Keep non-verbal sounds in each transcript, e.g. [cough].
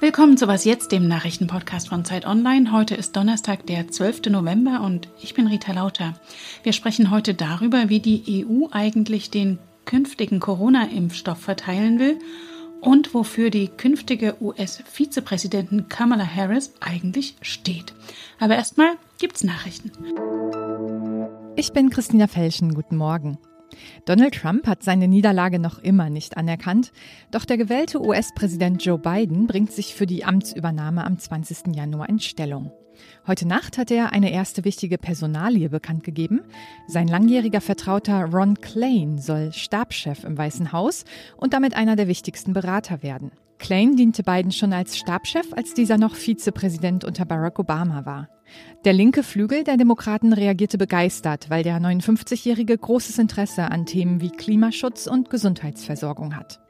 Willkommen zu Was Jetzt, dem Nachrichtenpodcast von Zeit Online. Heute ist Donnerstag, der 12. November und ich bin Rita Lauter. Wir sprechen heute darüber, wie die EU eigentlich den künftigen Corona-Impfstoff verteilen will und wofür die künftige US-Vizepräsidentin Kamala Harris eigentlich steht. Aber erstmal gibt's Nachrichten. Ich bin Christina Felschen. Guten Morgen. Donald Trump hat seine Niederlage noch immer nicht anerkannt, doch der gewählte US-Präsident Joe Biden bringt sich für die Amtsübernahme am 20. Januar in Stellung. Heute Nacht hat er eine erste wichtige Personalie bekannt gegeben. Sein langjähriger Vertrauter Ron Klain soll Stabschef im Weißen Haus und damit einer der wichtigsten Berater werden. Klain diente Biden schon als Stabschef, als dieser noch Vizepräsident unter Barack Obama war. Der linke Flügel der Demokraten reagierte begeistert, weil der 59-Jährige großes Interesse an Themen wie Klimaschutz und Gesundheitsversorgung hat.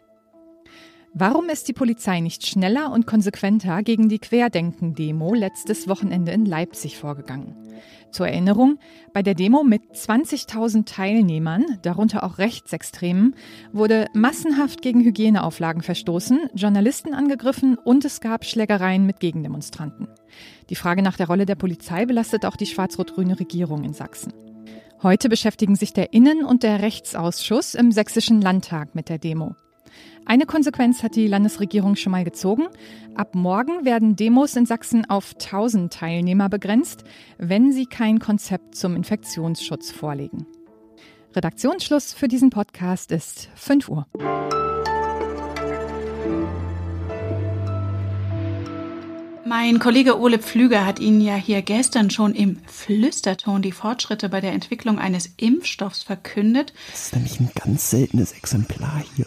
Warum ist die Polizei nicht schneller und konsequenter gegen die Querdenken-Demo letztes Wochenende in Leipzig vorgegangen? Zur Erinnerung, bei der Demo mit 20.000 Teilnehmern, darunter auch Rechtsextremen, wurde massenhaft gegen Hygieneauflagen verstoßen, Journalisten angegriffen und es gab Schlägereien mit Gegendemonstranten. Die Frage nach der Rolle der Polizei belastet auch die schwarz-rot-grüne Regierung in Sachsen. Heute beschäftigen sich der Innen- und der Rechtsausschuss im Sächsischen Landtag mit der Demo. Eine Konsequenz hat die Landesregierung schon mal gezogen. Ab morgen werden Demos in Sachsen auf 1000 Teilnehmer begrenzt, wenn sie kein Konzept zum Infektionsschutz vorlegen. Redaktionsschluss für diesen Podcast ist 5 Uhr. Mein Kollege Ole Pflüger hat Ihnen ja hier gestern schon im Flüsterton die Fortschritte bei der Entwicklung eines Impfstoffs verkündet. Das ist nämlich ein ganz seltenes Exemplar hier.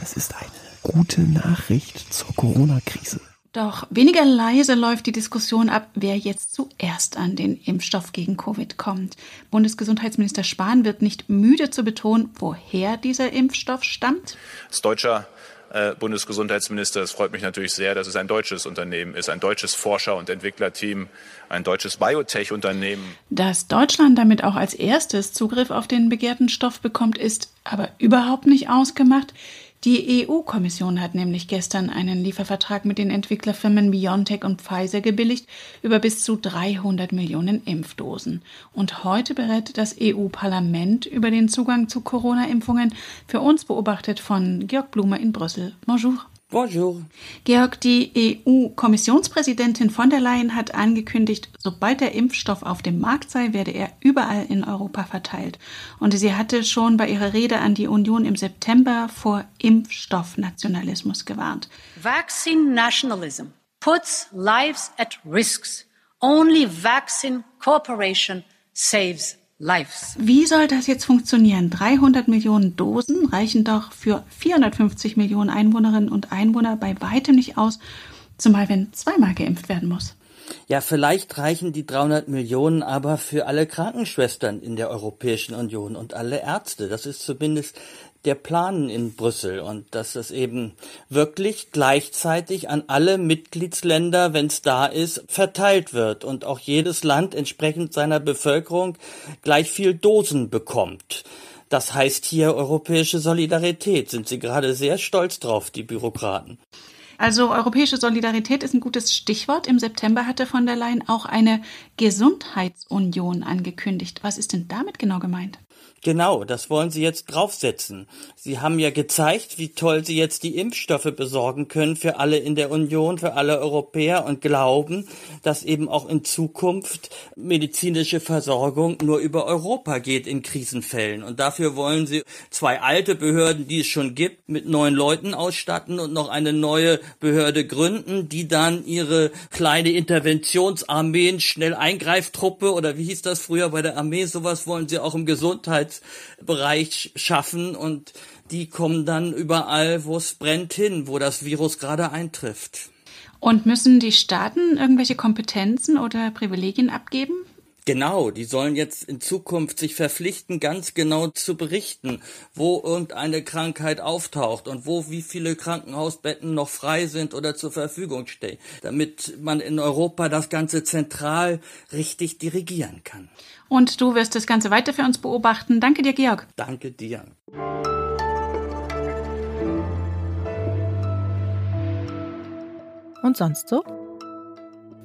Das ist eine gute Nachricht zur Corona-Krise. Doch weniger leise läuft die Diskussion ab, wer jetzt zuerst an den Impfstoff gegen Covid kommt. Bundesgesundheitsminister Spahn wird nicht müde zu betonen, woher dieser Impfstoff stammt. Als deutscher äh, Bundesgesundheitsminister, es freut mich natürlich sehr, dass es ein deutsches Unternehmen ist, ein deutsches Forscher- und Entwicklerteam, ein deutsches Biotech-Unternehmen. Dass Deutschland damit auch als erstes Zugriff auf den begehrten Stoff bekommt, ist aber überhaupt nicht ausgemacht. Die EU-Kommission hat nämlich gestern einen Liefervertrag mit den Entwicklerfirmen BioNTech und Pfizer gebilligt über bis zu 300 Millionen Impfdosen. Und heute berät das EU-Parlament über den Zugang zu Corona-Impfungen, für uns beobachtet von Georg Blumer in Brüssel. Bonjour. Bonjour. Georg, die EU-Kommissionspräsidentin von der Leyen hat angekündigt, sobald der Impfstoff auf dem Markt sei, werde er überall in Europa verteilt. Und sie hatte schon bei ihrer Rede an die Union im September vor Impfstoffnationalismus gewarnt. Vaccine nationalism puts lives at risks. Only vaccine cooperation saves Lives. Wie soll das jetzt funktionieren? 300 Millionen Dosen reichen doch für 450 Millionen Einwohnerinnen und Einwohner bei weitem nicht aus, zumal wenn zweimal geimpft werden muss. Ja, vielleicht reichen die 300 Millionen aber für alle Krankenschwestern in der Europäischen Union und alle Ärzte. Das ist zumindest der Plan in Brüssel und dass es eben wirklich gleichzeitig an alle Mitgliedsländer, wenn es da ist, verteilt wird und auch jedes Land entsprechend seiner Bevölkerung gleich viel Dosen bekommt. Das heißt hier europäische Solidarität. Sind Sie gerade sehr stolz drauf, die Bürokraten? Also europäische Solidarität ist ein gutes Stichwort. Im September hatte von der Leyen auch eine Gesundheitsunion angekündigt. Was ist denn damit genau gemeint? Genau, das wollen Sie jetzt draufsetzen. Sie haben ja gezeigt, wie toll Sie jetzt die Impfstoffe besorgen können für alle in der Union, für alle Europäer und glauben, dass eben auch in Zukunft medizinische Versorgung nur über Europa geht in Krisenfällen. Und dafür wollen Sie zwei alte Behörden, die es schon gibt, mit neuen Leuten ausstatten und noch eine neue Behörde gründen, die dann ihre kleine Interventionsarmeen, schnell Eingreiftruppe oder wie hieß das früher bei der Armee, sowas wollen Sie auch im Gesundheits Gesundheitsbereich schaffen und die kommen dann überall, wo es brennt, hin, wo das Virus gerade eintrifft. Und müssen die Staaten irgendwelche Kompetenzen oder Privilegien abgeben? Genau, die sollen jetzt in Zukunft sich verpflichten, ganz genau zu berichten, wo irgendeine Krankheit auftaucht und wo wie viele Krankenhausbetten noch frei sind oder zur Verfügung stehen, damit man in Europa das Ganze zentral richtig dirigieren kann. Und du wirst das Ganze weiter für uns beobachten. Danke dir, Georg. Danke dir. Und sonst so?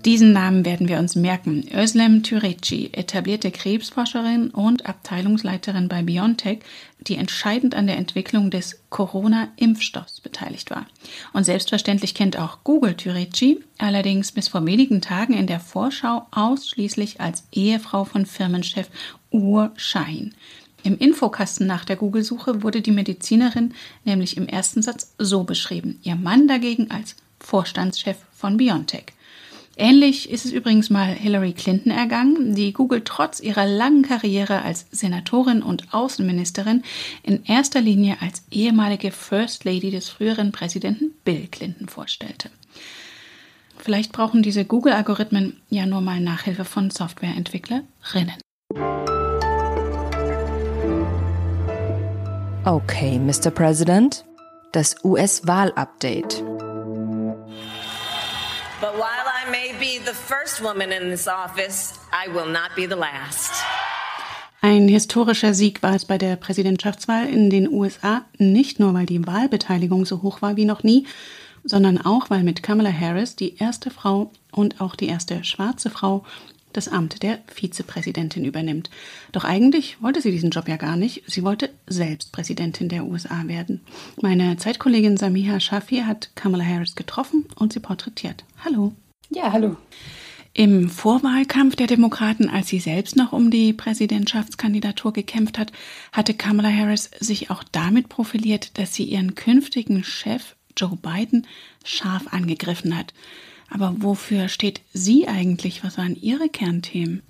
Diesen Namen werden wir uns merken. Özlem Türeci, etablierte Krebsforscherin und Abteilungsleiterin bei BioNTech, die entscheidend an der Entwicklung des Corona-Impfstoffs beteiligt war. Und selbstverständlich kennt auch Google Türeci, allerdings bis vor wenigen Tagen in der Vorschau ausschließlich als Ehefrau von Firmenchef Ur Shahin. Im Infokasten nach der Google-Suche wurde die Medizinerin nämlich im ersten Satz so beschrieben, ihr Mann dagegen als Vorstandschef von BioNTech. Ähnlich ist es übrigens mal Hillary Clinton ergangen, die Google trotz ihrer langen Karriere als Senatorin und Außenministerin in erster Linie als ehemalige First Lady des früheren Präsidenten Bill Clinton vorstellte. Vielleicht brauchen diese Google-Algorithmen ja nur mal Nachhilfe von Softwareentwicklerinnen. Okay, Mr. President, das US-Wahl-Update. But while I may be the first woman in this office, I will not be the last. Ein historischer Sieg war es bei der Präsidentschaftswahl in den USA, nicht nur weil die Wahlbeteiligung so hoch war wie noch nie, sondern auch weil mit Kamala Harris die erste Frau und auch die erste schwarze Frau das Amt der Vizepräsidentin übernimmt. Doch eigentlich wollte sie diesen Job ja gar nicht. Sie wollte selbst Präsidentin der USA werden. Meine Zeitkollegin Samiha Shafi hat Kamala Harris getroffen und sie porträtiert. Hallo. Ja, hallo. Im Vorwahlkampf der Demokraten, als sie selbst noch um die Präsidentschaftskandidatur gekämpft hat, hatte Kamala Harris sich auch damit profiliert, dass sie ihren künftigen Chef Joe Biden scharf angegriffen hat. Aber wofür steht sie eigentlich? Was waren ihre Kernthemen?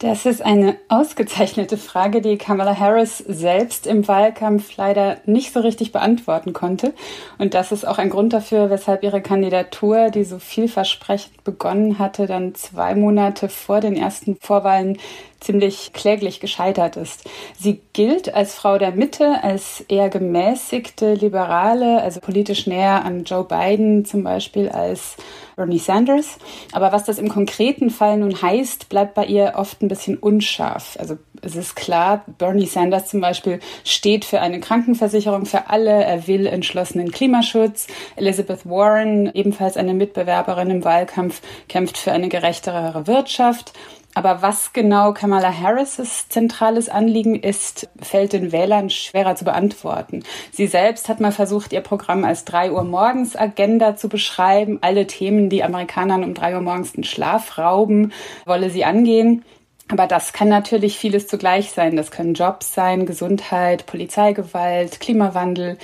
Das ist eine ausgezeichnete Frage, die Kamala Harris selbst im Wahlkampf leider nicht so richtig beantworten konnte. Und das ist auch ein Grund dafür, weshalb ihre Kandidatur, die so vielversprechend begonnen hatte, dann zwei Monate vor den ersten Vorwahlen ziemlich kläglich gescheitert ist. Sie gilt als Frau der Mitte, als eher gemäßigte Liberale, also politisch näher an Joe Biden zum Beispiel als Bernie Sanders. Aber was das im konkreten Fall nun heißt, bleibt bei ihr oft ein bisschen unscharf. Also es ist klar, Bernie Sanders zum Beispiel steht für eine Krankenversicherung für alle. Er will entschlossenen Klimaschutz. Elizabeth Warren, ebenfalls eine Mitbewerberin im Wahlkampf, kämpft für eine gerechtere Wirtschaft. Aber was genau Kamala Harris' zentrales Anliegen ist, fällt den Wählern schwerer zu beantworten. Sie selbst hat mal versucht, ihr Programm als 3 Uhr morgens Agenda zu beschreiben. Alle Themen, die Amerikanern um 3 Uhr morgens den Schlaf rauben, wolle sie angehen. Aber das kann natürlich vieles zugleich sein. Das können Jobs sein, Gesundheit, Polizeigewalt, Klimawandel.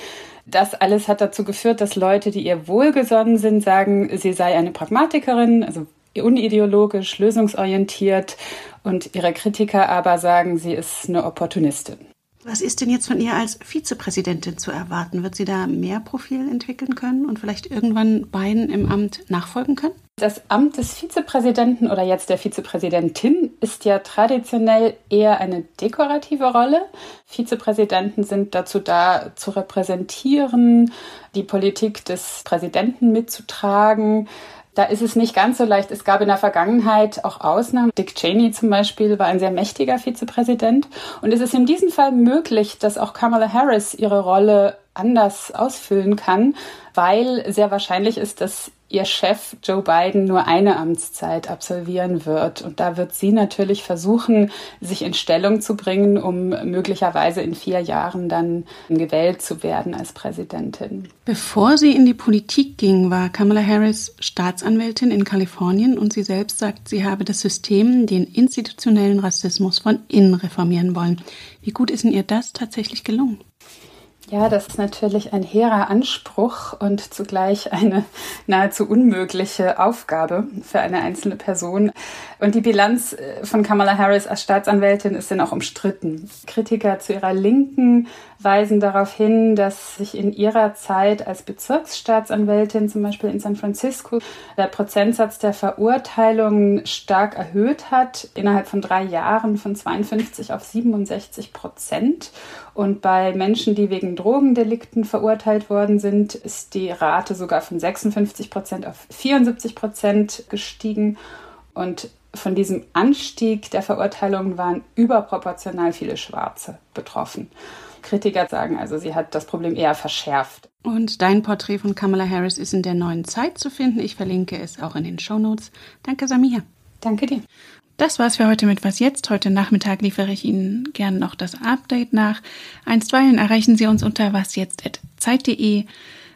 Das alles hat dazu geführt, dass Leute, die ihr wohlgesonnen sind, sagen, sie sei eine Pragmatikerin, also unideologisch, lösungsorientiert und ihre Kritiker aber sagen, sie ist eine Opportunistin. Was ist denn jetzt von ihr als Vizepräsidentin zu erwarten? Wird sie da mehr Profil entwickeln können und vielleicht irgendwann beiden im Amt nachfolgen können? Das Amt des Vizepräsidenten oder jetzt der Vizepräsidentin ist ja traditionell eher eine dekorative Rolle. Vizepräsidenten sind dazu da, zu repräsentieren, die Politik des Präsidenten mitzutragen. Da ist es nicht ganz so leicht. Es gab in der Vergangenheit auch Ausnahmen. Dick Cheney zum Beispiel war ein sehr mächtiger Vizepräsident. Und es ist in diesem Fall möglich, dass auch Kamala Harris ihre Rolle anders ausfüllen kann, weil sehr wahrscheinlich ist, dass ihr Chef Joe Biden nur eine Amtszeit absolvieren wird. Und da wird sie natürlich versuchen, sich in Stellung zu bringen, um möglicherweise in vier Jahren dann gewählt zu werden als Präsidentin. Bevor sie in die Politik ging, war Kamala Harris Staatsanwältin in Kalifornien und sie selbst sagt, sie habe das System, den institutionellen Rassismus von innen reformieren wollen. Wie gut ist denn ihr das tatsächlich gelungen? Ja, das ist natürlich ein hehrer Anspruch und zugleich eine [laughs] nahezu unmögliche Aufgabe für eine einzelne Person. Und die Bilanz äh, von Kamala Harris als Staatsanwältin ist dann auch umstritten. Kritiker zu ihrer Linken weisen darauf hin, dass sich in ihrer Zeit als Bezirksstaatsanwältin zum Beispiel in San Francisco der Prozentsatz der Verurteilungen stark erhöht hat, innerhalb von drei Jahren von 52 auf 67 Prozent. Und bei Menschen, die wegen Drogendelikten verurteilt worden sind, ist die Rate sogar von 56 Prozent auf 74 Prozent gestiegen. Und von diesem Anstieg der Verurteilungen waren überproportional viele Schwarze betroffen. Kritiker sagen also, sie hat das Problem eher verschärft. Und dein Porträt von Kamala Harris ist in der neuen Zeit zu finden. Ich verlinke es auch in den Show Notes. Danke, Samia. Danke dir. Das war's für heute mit Was Jetzt. Heute Nachmittag liefere ich Ihnen gern noch das Update nach. Einstweilen erreichen Sie uns unter wasjetzt.zeit.de.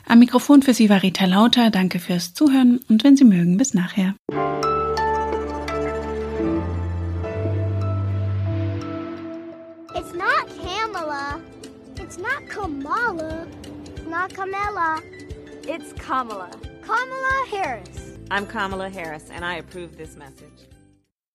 Am Mikrofon für Sie war Rita Lauter. Danke fürs Zuhören und wenn Sie mögen, bis nachher. It's not Kamala. It's not Kamala. It's not Kamala. It's Kamala. Kamala Harris. I'm Kamala Harris, and I approve this message.